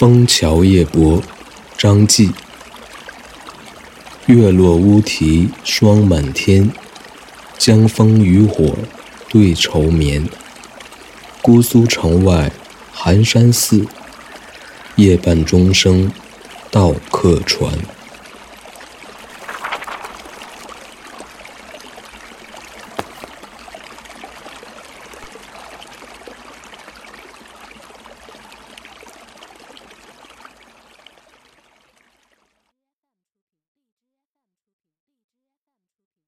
枫桥夜泊张继。月落乌啼霜满天江枫渔火对愁眠。姑苏城外寒山寺夜半钟声到客船。